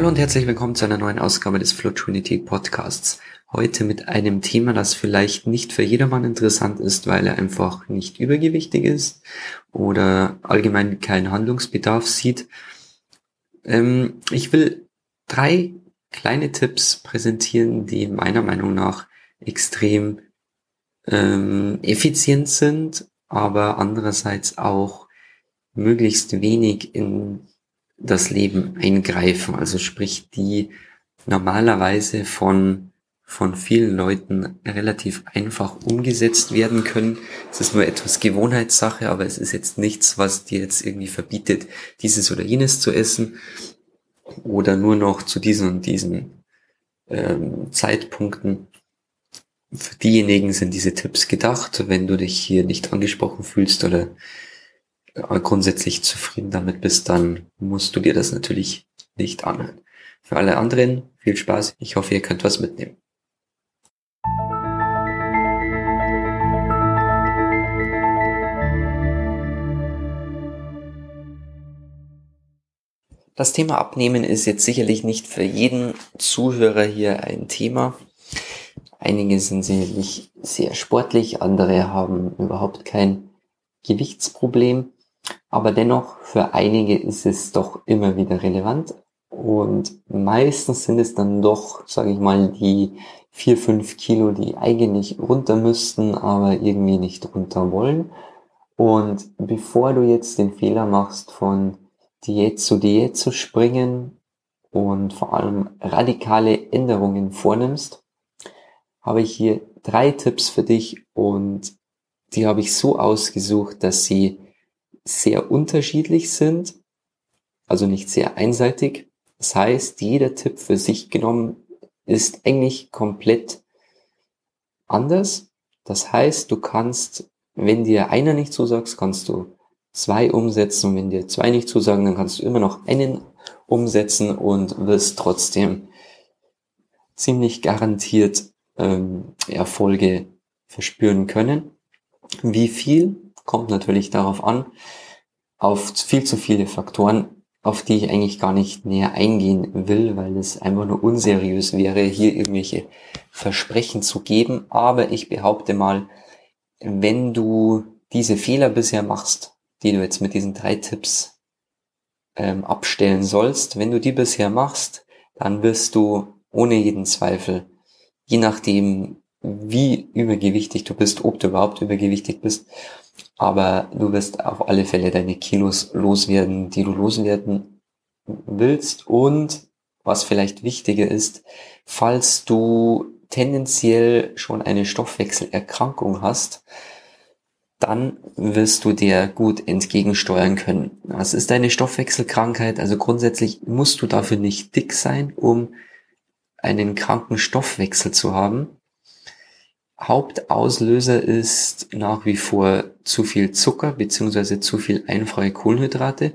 Hallo und herzlich willkommen zu einer neuen Ausgabe des Flow Trinity Podcasts. Heute mit einem Thema, das vielleicht nicht für jedermann interessant ist, weil er einfach nicht übergewichtig ist oder allgemein keinen Handlungsbedarf sieht. Ähm, ich will drei kleine Tipps präsentieren, die meiner Meinung nach extrem ähm, effizient sind, aber andererseits auch möglichst wenig in das Leben eingreifen. Also sprich, die normalerweise von, von vielen Leuten relativ einfach umgesetzt werden können. Es ist nur etwas Gewohnheitssache, aber es ist jetzt nichts, was dir jetzt irgendwie verbietet, dieses oder jenes zu essen oder nur noch zu diesen und diesen ähm, Zeitpunkten. Für diejenigen sind diese Tipps gedacht, wenn du dich hier nicht angesprochen fühlst oder grundsätzlich zufrieden damit bist, dann musst du dir das natürlich nicht anhören. Für alle anderen viel Spaß. Ich hoffe, ihr könnt was mitnehmen. Das Thema Abnehmen ist jetzt sicherlich nicht für jeden Zuhörer hier ein Thema. Einige sind sicherlich sehr sportlich, andere haben überhaupt kein Gewichtsproblem. Aber dennoch, für einige ist es doch immer wieder relevant. Und meistens sind es dann doch, sage ich mal, die vier, fünf Kilo, die eigentlich runter müssten, aber irgendwie nicht runter wollen. Und bevor du jetzt den Fehler machst, von Diät zu Diät zu springen und vor allem radikale Änderungen vornimmst, habe ich hier drei Tipps für dich und die habe ich so ausgesucht, dass sie sehr unterschiedlich sind, also nicht sehr einseitig. Das heißt, jeder Tipp für sich genommen ist eigentlich komplett anders. Das heißt, du kannst, wenn dir einer nicht zusagt, kannst du zwei umsetzen. Wenn dir zwei nicht zusagen, dann kannst du immer noch einen umsetzen und wirst trotzdem ziemlich garantiert ähm, Erfolge verspüren können. Wie viel kommt natürlich darauf an, auf viel zu viele Faktoren, auf die ich eigentlich gar nicht näher eingehen will, weil es einfach nur unseriös wäre, hier irgendwelche Versprechen zu geben. Aber ich behaupte mal, wenn du diese Fehler bisher machst, die du jetzt mit diesen drei Tipps ähm, abstellen sollst, wenn du die bisher machst, dann wirst du ohne jeden Zweifel, je nachdem, wie übergewichtig du bist, ob du überhaupt übergewichtig bist, aber du wirst auf alle Fälle deine Kilos loswerden, die du loswerden willst. Und was vielleicht wichtiger ist, falls du tendenziell schon eine Stoffwechselerkrankung hast, dann wirst du dir gut entgegensteuern können. Was ist deine Stoffwechselkrankheit? Also grundsätzlich musst du dafür nicht dick sein, um einen kranken Stoffwechsel zu haben. Hauptauslöser ist nach wie vor zu viel Zucker beziehungsweise zu viel einfache Kohlenhydrate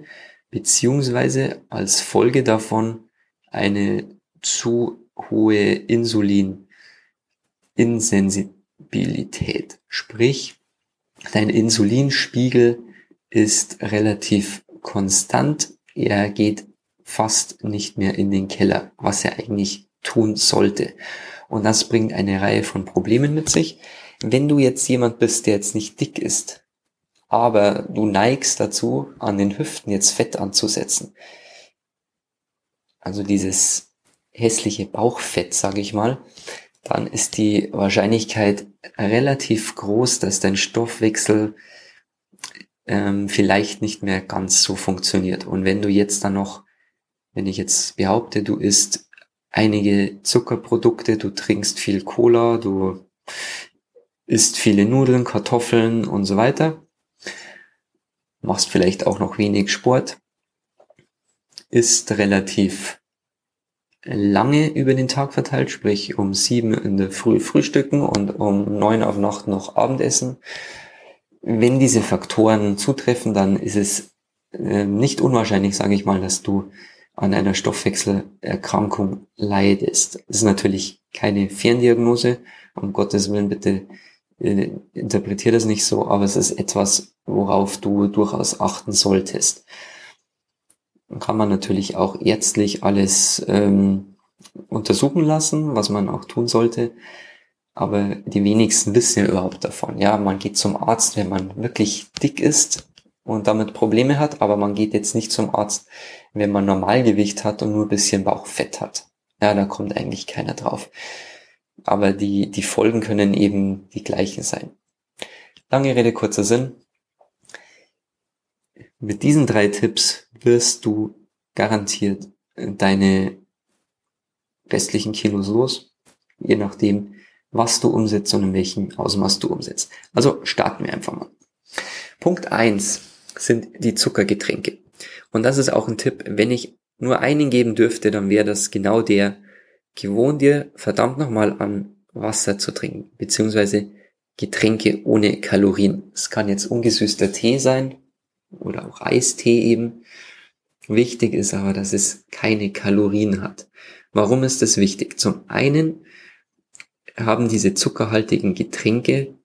beziehungsweise als Folge davon eine zu hohe Insulininsensibilität. Sprich, dein Insulinspiegel ist relativ konstant. Er geht fast nicht mehr in den Keller, was er eigentlich tun sollte. Und das bringt eine Reihe von Problemen mit sich. Wenn du jetzt jemand bist, der jetzt nicht dick ist, aber du neigst dazu, an den Hüften jetzt Fett anzusetzen, also dieses hässliche Bauchfett, sage ich mal, dann ist die Wahrscheinlichkeit relativ groß, dass dein Stoffwechsel ähm, vielleicht nicht mehr ganz so funktioniert. Und wenn du jetzt dann noch, wenn ich jetzt behaupte, du isst einige Zuckerprodukte, du trinkst viel Cola, du isst viele Nudeln, Kartoffeln und so weiter, machst vielleicht auch noch wenig Sport, isst relativ lange über den Tag verteilt, sprich um sieben in der Früh frühstücken und um neun auf Nacht noch Abendessen. Wenn diese Faktoren zutreffen, dann ist es äh, nicht unwahrscheinlich, sage ich mal, dass du an einer Stoffwechselerkrankung leidest. Das ist natürlich keine Ferndiagnose, um Gottes Willen bitte äh, interpretier das nicht so, aber es ist etwas, worauf du durchaus achten solltest. Kann man natürlich auch ärztlich alles ähm, untersuchen lassen, was man auch tun sollte. Aber die wenigsten wissen ja überhaupt davon. Ja, man geht zum Arzt, wenn man wirklich dick ist und damit Probleme hat, aber man geht jetzt nicht zum Arzt, wenn man Normalgewicht hat und nur ein bisschen Bauchfett hat. Ja, da kommt eigentlich keiner drauf. Aber die, die Folgen können eben die gleichen sein. Lange Rede, kurzer Sinn. Mit diesen drei Tipps wirst du garantiert deine restlichen Kilos los, je nachdem, was du umsetzt und in welchem Ausmaß du umsetzt. Also starten wir einfach mal. Punkt eins sind die Zuckergetränke. Und das ist auch ein Tipp, wenn ich nur einen geben dürfte, dann wäre das genau der, gewohn dir verdammt nochmal an Wasser zu trinken, beziehungsweise Getränke ohne Kalorien. Es kann jetzt ungesüßter Tee sein oder auch Eistee eben. Wichtig ist aber, dass es keine Kalorien hat. Warum ist das wichtig? Zum einen haben diese zuckerhaltigen Getränke,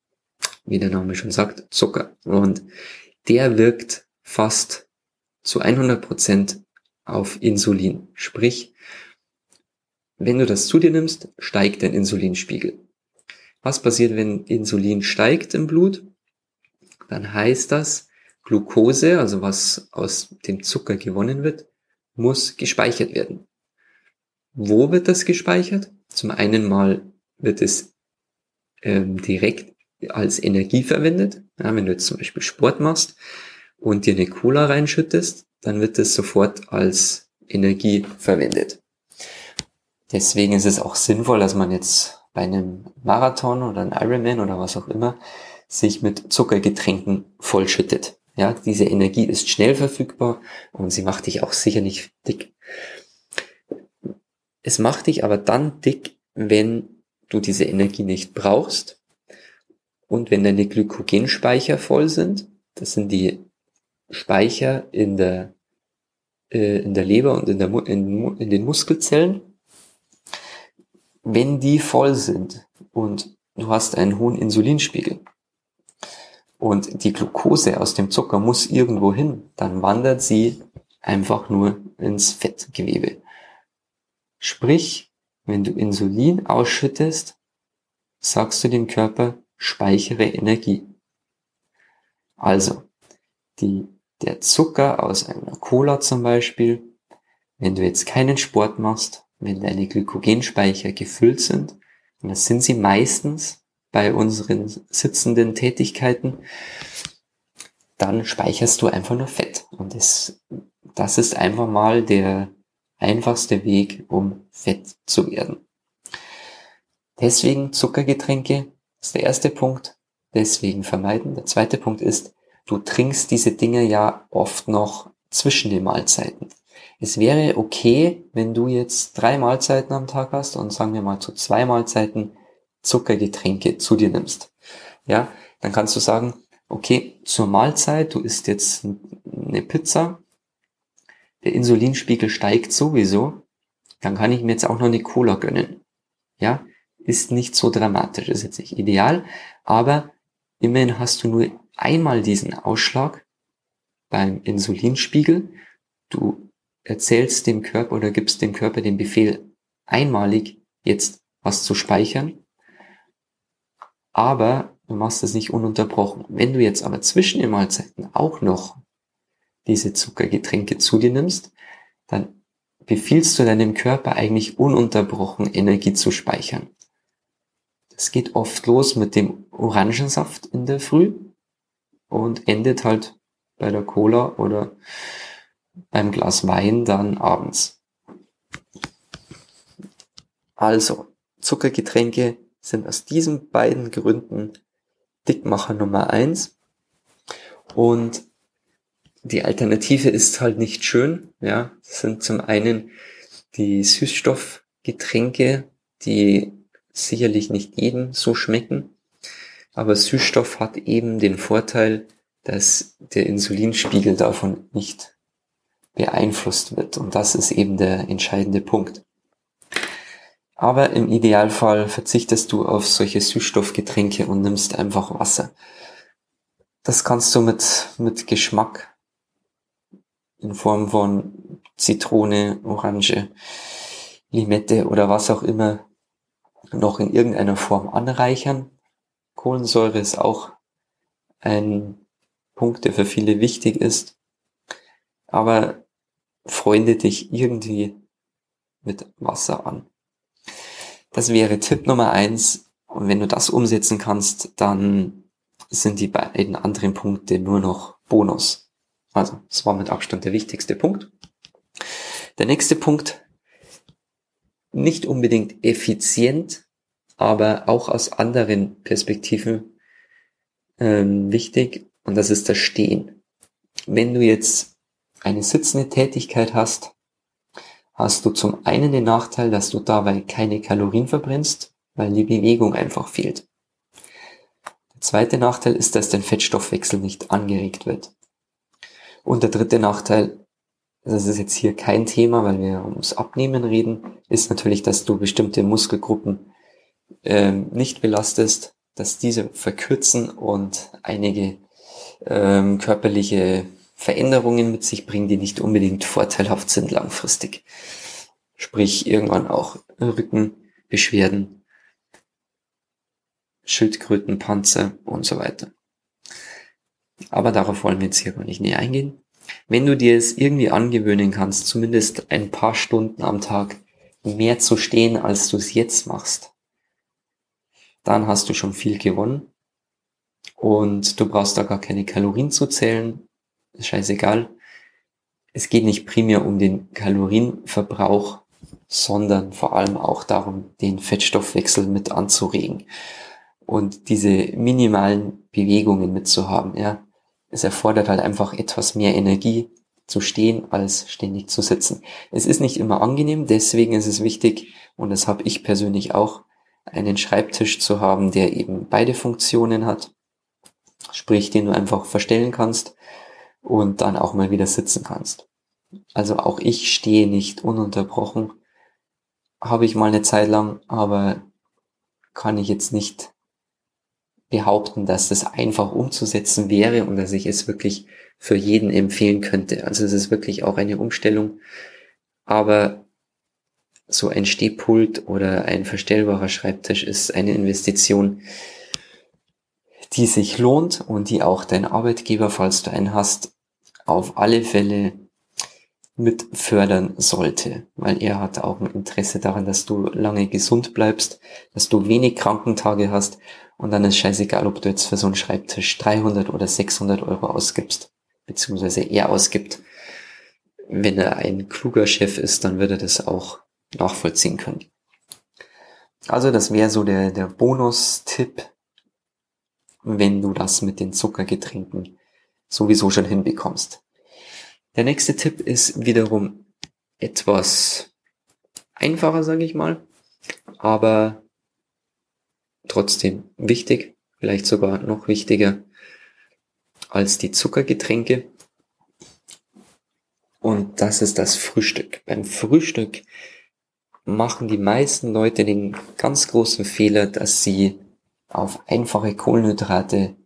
wie der Name schon sagt, Zucker. Und der wirkt fast zu 100 Prozent auf Insulin. Sprich, wenn du das zu dir nimmst, steigt dein Insulinspiegel. Was passiert, wenn Insulin steigt im Blut? Dann heißt das, Glucose, also was aus dem Zucker gewonnen wird, muss gespeichert werden. Wo wird das gespeichert? Zum einen mal wird es ähm, direkt als Energie verwendet. Ja, wenn du jetzt zum Beispiel Sport machst und dir eine Cola reinschüttest, dann wird es sofort als Energie verwendet. Deswegen ist es auch sinnvoll, dass man jetzt bei einem Marathon oder einem Ironman oder was auch immer sich mit Zuckergetränken vollschüttet. Ja, diese Energie ist schnell verfügbar und sie macht dich auch sicher nicht dick. Es macht dich aber dann dick, wenn du diese Energie nicht brauchst und wenn deine Glykogenspeicher voll sind. Das sind die Speicher in der, äh, in der Leber und in, der, in, in den Muskelzellen. Wenn die voll sind und du hast einen hohen Insulinspiegel, und die Glucose aus dem Zucker muss irgendwo hin, dann wandert sie einfach nur ins Fettgewebe. Sprich, wenn du Insulin ausschüttest, sagst du dem Körper, speichere Energie. Also, die, der Zucker aus einer Cola zum Beispiel, wenn du jetzt keinen Sport machst, wenn deine Glykogenspeicher gefüllt sind, und das sind sie meistens, bei unseren sitzenden Tätigkeiten, dann speicherst du einfach nur Fett. Und das, das ist einfach mal der einfachste Weg, um fett zu werden. Deswegen Zuckergetränke ist der erste Punkt. Deswegen vermeiden. Der zweite Punkt ist, du trinkst diese Dinge ja oft noch zwischen den Mahlzeiten. Es wäre okay, wenn du jetzt drei Mahlzeiten am Tag hast und sagen wir mal zu zwei Mahlzeiten Zuckergetränke zu dir nimmst. Ja, dann kannst du sagen, okay, zur Mahlzeit, du isst jetzt eine Pizza, der Insulinspiegel steigt sowieso, dann kann ich mir jetzt auch noch eine Cola gönnen. Ja, ist nicht so dramatisch, ist jetzt nicht ideal, aber immerhin hast du nur einmal diesen Ausschlag beim Insulinspiegel. Du erzählst dem Körper oder gibst dem Körper den Befehl, einmalig jetzt was zu speichern aber du machst es nicht ununterbrochen. Wenn du jetzt aber zwischen den Mahlzeiten auch noch diese Zuckergetränke zu dir nimmst, dann befiehlst du deinem Körper eigentlich ununterbrochen Energie zu speichern. Das geht oft los mit dem Orangensaft in der Früh und endet halt bei der Cola oder beim Glas Wein dann abends. Also, Zuckergetränke sind aus diesen beiden Gründen Dickmacher Nummer eins. Und die Alternative ist halt nicht schön. Ja, das sind zum einen die Süßstoffgetränke, die sicherlich nicht jedem so schmecken. Aber Süßstoff hat eben den Vorteil, dass der Insulinspiegel davon nicht beeinflusst wird. Und das ist eben der entscheidende Punkt. Aber im Idealfall verzichtest du auf solche Süßstoffgetränke und nimmst einfach Wasser. Das kannst du mit, mit Geschmack in Form von Zitrone, Orange, Limette oder was auch immer noch in irgendeiner Form anreichern. Kohlensäure ist auch ein Punkt, der für viele wichtig ist. Aber freunde dich irgendwie mit Wasser an. Das wäre Tipp Nummer eins. Und wenn du das umsetzen kannst, dann sind die beiden anderen Punkte nur noch Bonus. Also, das war mit Abstand der wichtigste Punkt. Der nächste Punkt, nicht unbedingt effizient, aber auch aus anderen Perspektiven ähm, wichtig, und das ist das Stehen. Wenn du jetzt eine sitzende Tätigkeit hast, hast du zum einen den Nachteil, dass du dabei keine Kalorien verbrennst, weil die Bewegung einfach fehlt. Der zweite Nachteil ist, dass dein Fettstoffwechsel nicht angeregt wird. Und der dritte Nachteil, das ist jetzt hier kein Thema, weil wir ums Abnehmen reden, ist natürlich, dass du bestimmte Muskelgruppen ähm, nicht belastest, dass diese verkürzen und einige ähm, körperliche Veränderungen mit sich bringen, die nicht unbedingt vorteilhaft sind langfristig. Sprich irgendwann auch Rückenbeschwerden, Schildkrötenpanzer und so weiter. Aber darauf wollen wir jetzt hier gar nicht näher eingehen. Wenn du dir es irgendwie angewöhnen kannst, zumindest ein paar Stunden am Tag mehr zu stehen, als du es jetzt machst, dann hast du schon viel gewonnen. Und du brauchst da gar keine Kalorien zu zählen. Ist scheißegal. Es geht nicht primär um den Kalorienverbrauch, sondern vor allem auch darum, den Fettstoffwechsel mit anzuregen und diese minimalen Bewegungen mitzuhaben. Ja, es erfordert halt einfach etwas mehr Energie zu stehen, als ständig zu sitzen. Es ist nicht immer angenehm, deswegen ist es wichtig, und das habe ich persönlich auch, einen Schreibtisch zu haben, der eben beide Funktionen hat, sprich, den du einfach verstellen kannst und dann auch mal wieder sitzen kannst. Also auch ich stehe nicht ununterbrochen, habe ich mal eine Zeit lang, aber kann ich jetzt nicht behaupten, dass das einfach umzusetzen wäre und dass ich es wirklich für jeden empfehlen könnte. Also es ist wirklich auch eine Umstellung. Aber so ein Stehpult oder ein verstellbarer Schreibtisch ist eine Investition, die sich lohnt und die auch dein Arbeitgeber, falls du einen hast, auf alle Fälle mit fördern sollte, weil er hat auch ein Interesse daran, dass du lange gesund bleibst, dass du wenig Krankentage hast und dann ist scheißegal, ob du jetzt für so einen Schreibtisch 300 oder 600 Euro ausgibst, beziehungsweise er ausgibt. Wenn er ein kluger Chef ist, dann wird er das auch nachvollziehen können. Also das wäre so der, der Bonus-Tipp, wenn du das mit den Zuckergetränken sowieso schon hinbekommst. Der nächste Tipp ist wiederum etwas einfacher, sage ich mal, aber trotzdem wichtig, vielleicht sogar noch wichtiger als die Zuckergetränke. Und das ist das Frühstück. Beim Frühstück machen die meisten Leute den ganz großen Fehler, dass sie auf einfache Kohlenhydrate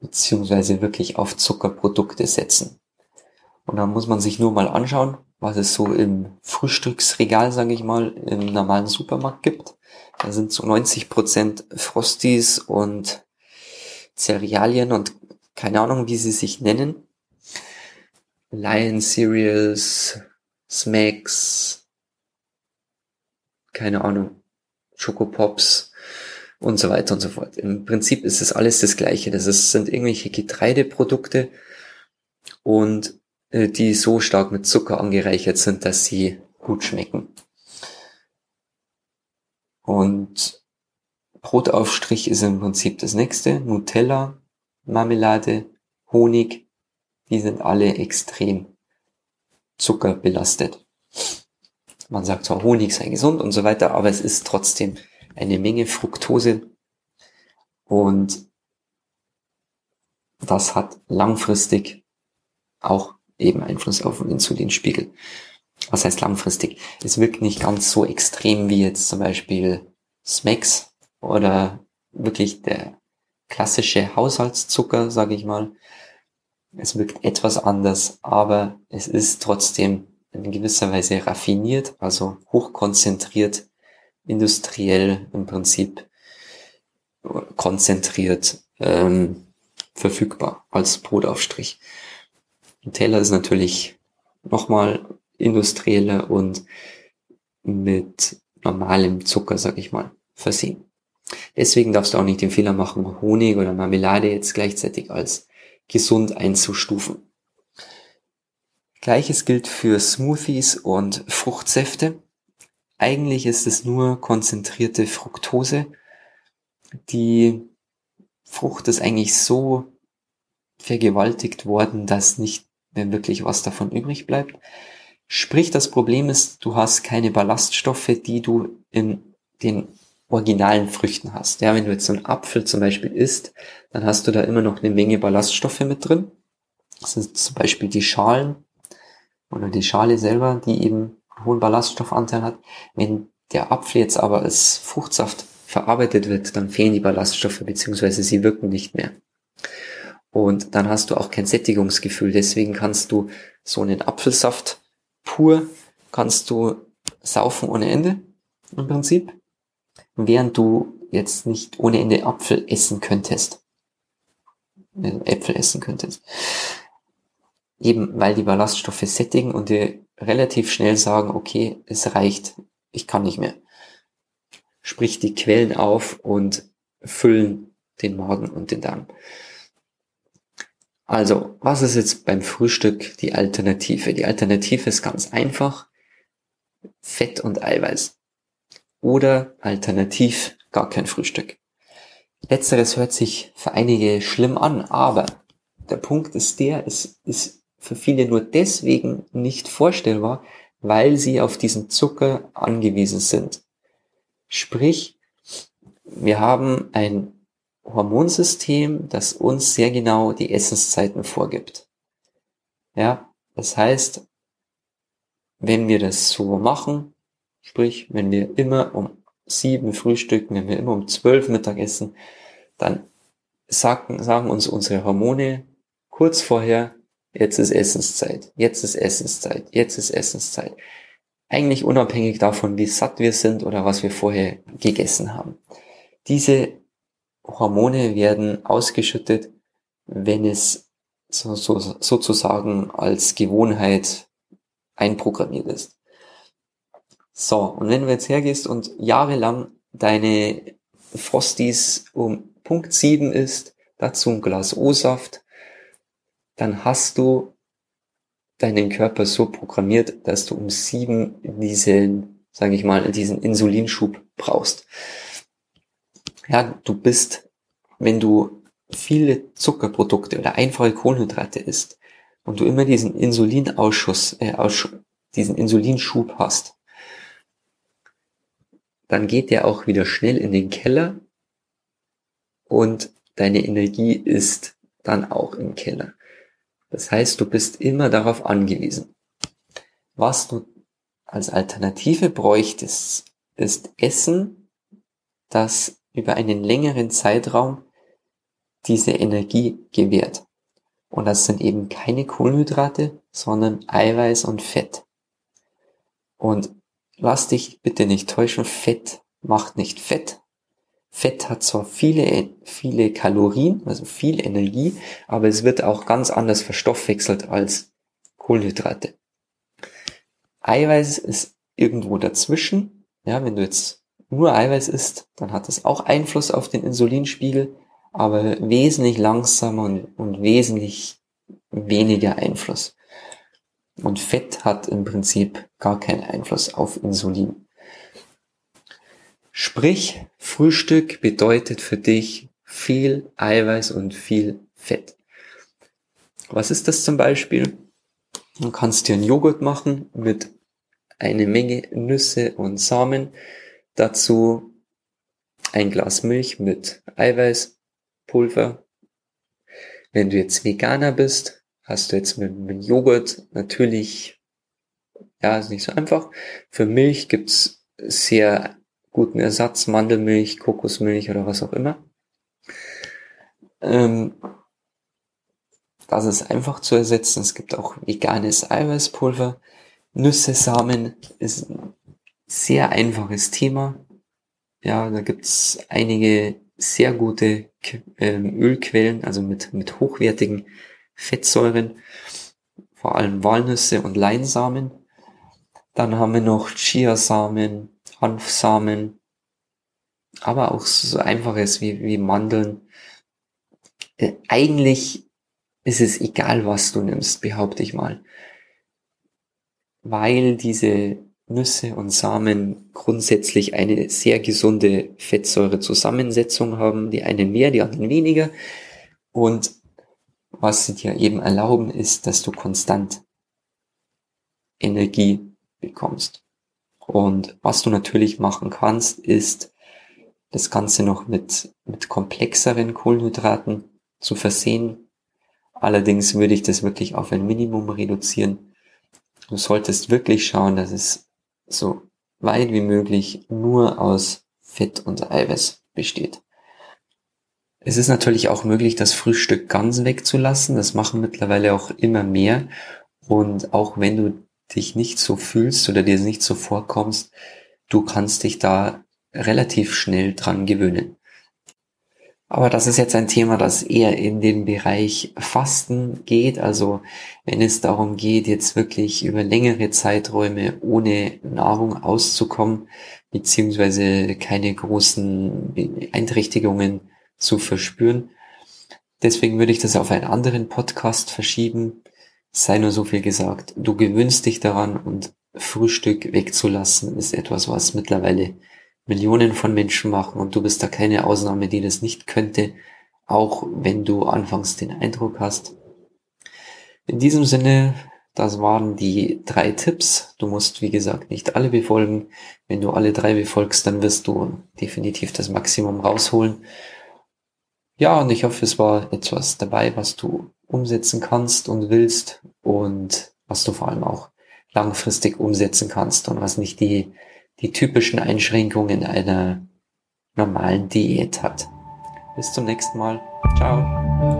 beziehungsweise wirklich auf Zuckerprodukte setzen. Und dann muss man sich nur mal anschauen, was es so im Frühstücksregal, sage ich mal, im normalen Supermarkt gibt. Da sind so 90 Prozent Frosties und Cerealien und keine Ahnung, wie sie sich nennen. Lion Cereals, Smacks, keine Ahnung, Schokopops und so weiter und so fort. Im Prinzip ist es alles das Gleiche. Das ist, sind irgendwelche Getreideprodukte und die so stark mit Zucker angereichert sind, dass sie gut schmecken. Und Brotaufstrich ist im Prinzip das nächste. Nutella, Marmelade, Honig, die sind alle extrem zuckerbelastet. Man sagt zwar, Honig sei gesund und so weiter, aber es ist trotzdem eine Menge Fructose und das hat langfristig auch eben Einfluss auf den Insulinspiegel. Was heißt langfristig? Es wirkt nicht ganz so extrem wie jetzt zum Beispiel Smacks oder wirklich der klassische Haushaltszucker, sage ich mal. Es wirkt etwas anders, aber es ist trotzdem in gewisser Weise raffiniert, also hochkonzentriert, industriell im Prinzip konzentriert ähm, verfügbar als Brotaufstrich. Nutella ist natürlich nochmal industrieller und mit normalem Zucker, sag ich mal, versehen. Deswegen darfst du auch nicht den Fehler machen, Honig oder Marmelade jetzt gleichzeitig als gesund einzustufen. Gleiches gilt für Smoothies und Fruchtsäfte. Eigentlich ist es nur konzentrierte Fructose. Die Frucht ist eigentlich so vergewaltigt worden, dass nicht mehr wirklich was davon übrig bleibt. Sprich, das Problem ist, du hast keine Ballaststoffe, die du in den originalen Früchten hast. Ja, wenn du jetzt so einen Apfel zum Beispiel isst, dann hast du da immer noch eine Menge Ballaststoffe mit drin. Das sind zum Beispiel die Schalen oder die Schale selber, die eben einen hohen Ballaststoffanteil hat. Wenn der Apfel jetzt aber als Fruchtsaft verarbeitet wird, dann fehlen die Ballaststoffe beziehungsweise sie wirken nicht mehr. Und dann hast du auch kein Sättigungsgefühl. Deswegen kannst du so einen Apfelsaft pur, kannst du saufen ohne Ende im Prinzip während du jetzt nicht ohne Ende Apfel essen könntest. Also Äpfel essen könntest. Eben weil die Ballaststoffe sättigen und dir relativ schnell sagen, okay, es reicht, ich kann nicht mehr. Sprich die Quellen auf und füllen den Magen und den Darm. Also, was ist jetzt beim Frühstück die Alternative? Die Alternative ist ganz einfach. Fett und Eiweiß oder alternativ gar kein Frühstück. Letzteres hört sich für einige schlimm an, aber der Punkt ist der, es ist für viele nur deswegen nicht vorstellbar, weil sie auf diesen Zucker angewiesen sind. Sprich, wir haben ein Hormonsystem, das uns sehr genau die Essenszeiten vorgibt. Ja, das heißt, wenn wir das so machen, Sprich, wenn wir immer um sieben frühstücken, wenn wir immer um zwölf Mittag essen, dann sagen, sagen uns unsere Hormone kurz vorher, jetzt ist Essenszeit, jetzt ist Essenszeit, jetzt ist Essenszeit. Eigentlich unabhängig davon, wie satt wir sind oder was wir vorher gegessen haben. Diese Hormone werden ausgeschüttet, wenn es so, so, sozusagen als Gewohnheit einprogrammiert ist. So, und wenn du jetzt hergehst und jahrelang deine Frosties um Punkt 7 isst, dazu ein Glas O-Saft, dann hast du deinen Körper so programmiert, dass du um 7 diesen, sage ich mal, diesen Insulinschub brauchst. Ja, du bist, wenn du viele Zuckerprodukte oder einfache Kohlenhydrate isst und du immer diesen Insulinausschuss, äh, diesen Insulinschub hast, dann geht der auch wieder schnell in den Keller und deine Energie ist dann auch im Keller. Das heißt, du bist immer darauf angewiesen. Was du als Alternative bräuchtest, ist Essen, das über einen längeren Zeitraum diese Energie gewährt. Und das sind eben keine Kohlenhydrate, sondern Eiweiß und Fett. Und lass dich bitte nicht täuschen, Fett macht nicht Fett. Fett hat zwar viele, viele Kalorien, also viel Energie, aber es wird auch ganz anders verstoffwechselt als Kohlenhydrate. Eiweiß ist irgendwo dazwischen. Ja, wenn du jetzt nur Eiweiß isst, dann hat es auch Einfluss auf den Insulinspiegel, aber wesentlich langsamer und, und wesentlich weniger Einfluss. Und Fett hat im Prinzip gar keinen Einfluss auf Insulin. Sprich, Frühstück bedeutet für dich viel Eiweiß und viel Fett. Was ist das zum Beispiel? Du kannst dir einen Joghurt machen mit eine Menge Nüsse und Samen. Dazu ein Glas Milch mit Eiweißpulver. Wenn du jetzt Veganer bist, hast du jetzt mit, mit Joghurt natürlich, ja, ist nicht so einfach. Für Milch gibt's sehr guten Ersatz, Mandelmilch, Kokosmilch oder was auch immer. Ähm, das ist einfach zu ersetzen. Es gibt auch veganes Eiweißpulver. Nüsse, Samen ist sehr einfaches Thema. Ja, da gibt's einige sehr gute ähm, Ölquellen, also mit, mit hochwertigen Fettsäuren, vor allem Walnüsse und Leinsamen. Dann haben wir noch Chiasamen, Hanfsamen, aber auch so einfaches wie, wie Mandeln. Äh, eigentlich ist es egal, was du nimmst, behaupte ich mal. Weil diese Nüsse und Samen grundsätzlich eine sehr gesunde Fettsäurezusammensetzung haben. Die einen mehr, die anderen weniger. Und was sie dir eben erlauben, ist, dass du konstant Energie bekommst. Und was du natürlich machen kannst, ist das Ganze noch mit, mit komplexeren Kohlenhydraten zu versehen. Allerdings würde ich das wirklich auf ein Minimum reduzieren. Du solltest wirklich schauen, dass es so weit wie möglich nur aus Fett und Eiweiß besteht. Es ist natürlich auch möglich, das Frühstück ganz wegzulassen. Das machen mittlerweile auch immer mehr. Und auch wenn du dich nicht so fühlst oder dir nicht so vorkommst, du kannst dich da relativ schnell dran gewöhnen. Aber das ist jetzt ein Thema, das eher in den Bereich Fasten geht. Also wenn es darum geht, jetzt wirklich über längere Zeiträume ohne Nahrung auszukommen, beziehungsweise keine großen Beeinträchtigungen zu verspüren. Deswegen würde ich das auf einen anderen Podcast verschieben. Sei nur so viel gesagt. Du gewöhnst dich daran und Frühstück wegzulassen ist etwas, was mittlerweile Millionen von Menschen machen und du bist da keine Ausnahme, die das nicht könnte, auch wenn du anfangs den Eindruck hast. In diesem Sinne, das waren die drei Tipps. Du musst, wie gesagt, nicht alle befolgen. Wenn du alle drei befolgst, dann wirst du definitiv das Maximum rausholen. Ja, und ich hoffe, es war etwas dabei, was du umsetzen kannst und willst und was du vor allem auch langfristig umsetzen kannst und was nicht die die typischen Einschränkungen einer normalen Diät hat. Bis zum nächsten Mal. Ciao.